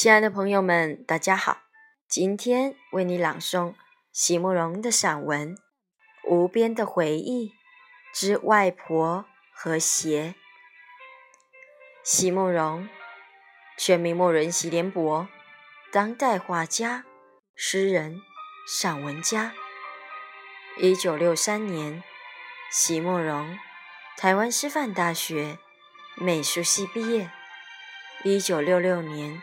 亲爱的朋友们，大家好！今天为你朗诵席慕容的散文《无边的回忆之外婆和鞋》。席慕容，全名慕人席联博，当代画家、诗人、散文家。一九六三年，席慕容，台湾师范大学美术系毕业。一九六六年。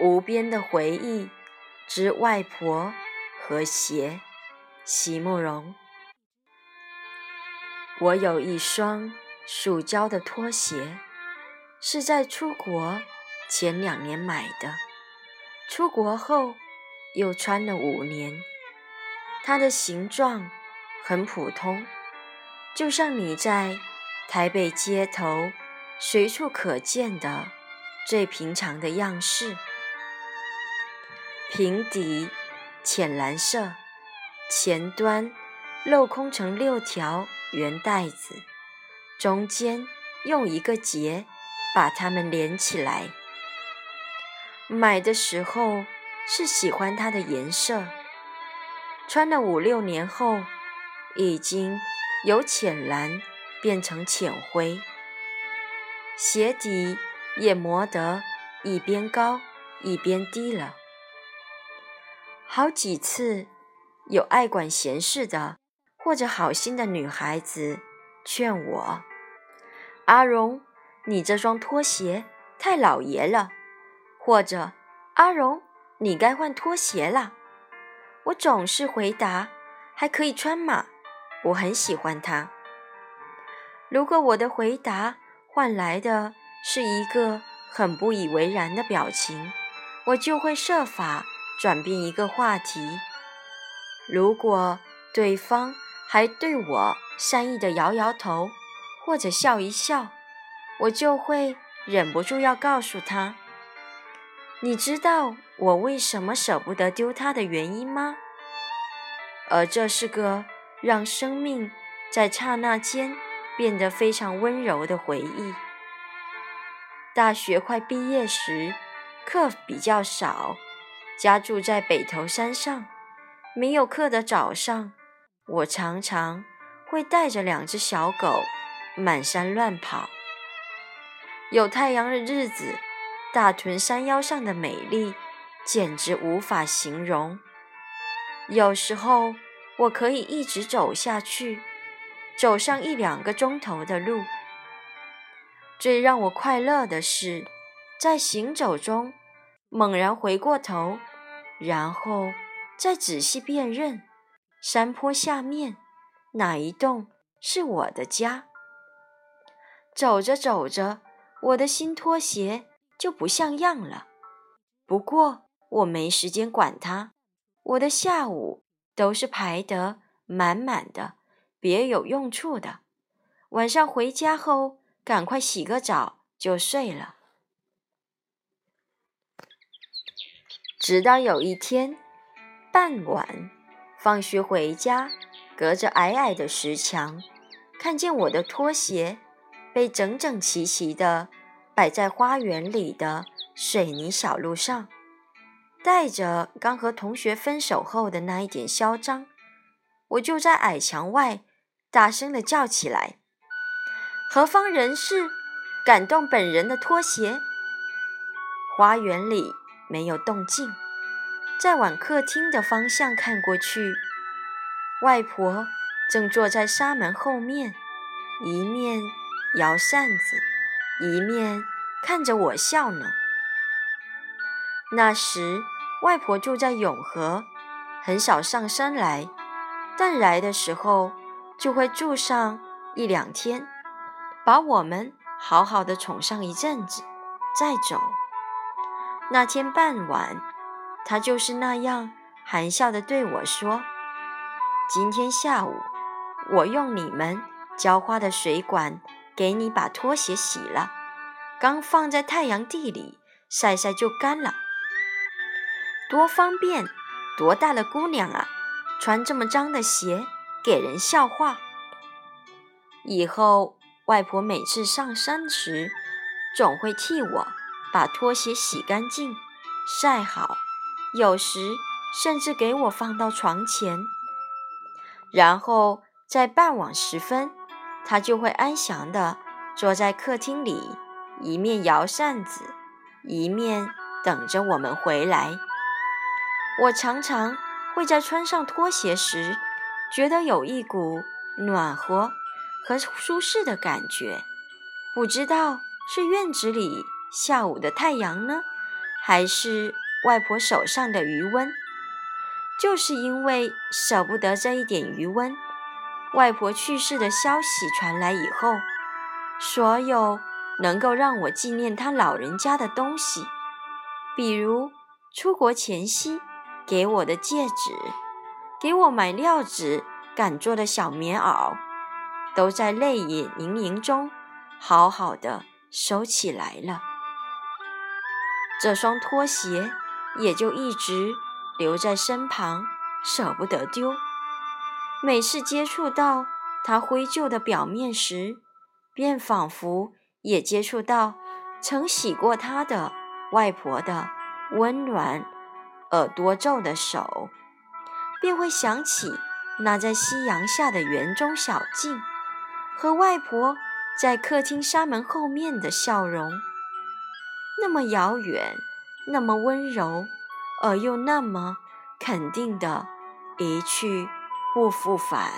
无边的回忆之外婆和鞋，席慕容。我有一双塑胶的拖鞋，是在出国前两年买的，出国后又穿了五年。它的形状很普通，就像你在台北街头随处可见的最平常的样式。平底，浅蓝色，前端镂空成六条圆带子，中间用一个结把它们连起来。买的时候是喜欢它的颜色，穿了五六年后，已经由浅蓝变成浅灰，鞋底也磨得一边高一边低了。好几次，有爱管闲事的或者好心的女孩子劝我：“阿荣，你这双拖鞋太老爷了。”或者“阿荣，你该换拖鞋了。”我总是回答：“还可以穿嘛，我很喜欢它。”如果我的回答换来的是一个很不以为然的表情，我就会设法。转变一个话题，如果对方还对我善意的摇摇头或者笑一笑，我就会忍不住要告诉他：“你知道我为什么舍不得丢它的原因吗？”而这是个让生命在刹那间变得非常温柔的回忆。大学快毕业时，课比较少。家住在北头山上，没有课的早上，我常常会带着两只小狗满山乱跑。有太阳的日子，大屯山腰上的美丽简直无法形容。有时候，我可以一直走下去，走上一两个钟头的路。最让我快乐的是，在行走中猛然回过头。然后再仔细辨认山坡下面哪一栋是我的家。走着走着，我的新拖鞋就不像样了。不过我没时间管它，我的下午都是排得满满的，别有用处的。晚上回家后，赶快洗个澡就睡了。直到有一天傍晚，放学回家，隔着矮矮的石墙，看见我的拖鞋被整整齐齐地摆在花园里的水泥小路上，带着刚和同学分手后的那一点嚣张，我就在矮墙外大声地叫起来：“何方人士敢动本人的拖鞋？”花园里没有动静，再往客厅的方向看过去，外婆正坐在纱门后面，一面摇扇子，一面看着我笑呢。那时，外婆住在永和，很少上山来，但来的时候就会住上一两天，把我们好好的宠上一阵子，再走。那天傍晚，他就是那样含笑的对我说：“今天下午，我用你们浇花的水管给你把拖鞋洗了，刚放在太阳地里晒晒就干了。”多方便，多大的姑娘啊，穿这么脏的鞋，给人笑话。以后外婆每次上山时，总会替我把拖鞋洗干净、晒好，有时甚至给我放到床前。然后在傍晚时分，他就会安详地坐在客厅里，一面摇扇子，一面等着我们回来。我常常会在穿上拖鞋时，觉得有一股暖和和舒适的感觉。不知道是院子里下午的太阳呢，还是外婆手上的余温。就是因为舍不得这一点余温，外婆去世的消息传来以后，所有能够让我纪念她老人家的东西，比如出国前夕。给我的戒指，给我买料子赶做的小棉袄，都在泪眼盈盈中好好的收起来了。这双拖鞋也就一直留在身旁，舍不得丢。每次接触到它灰旧的表面时，便仿佛也接触到曾洗过它的外婆的温暖。耳朵皱的手，便会想起那在夕阳下的园中小径，和外婆在客厅纱门后面的笑容，那么遥远，那么温柔，而又那么肯定的一去不复返。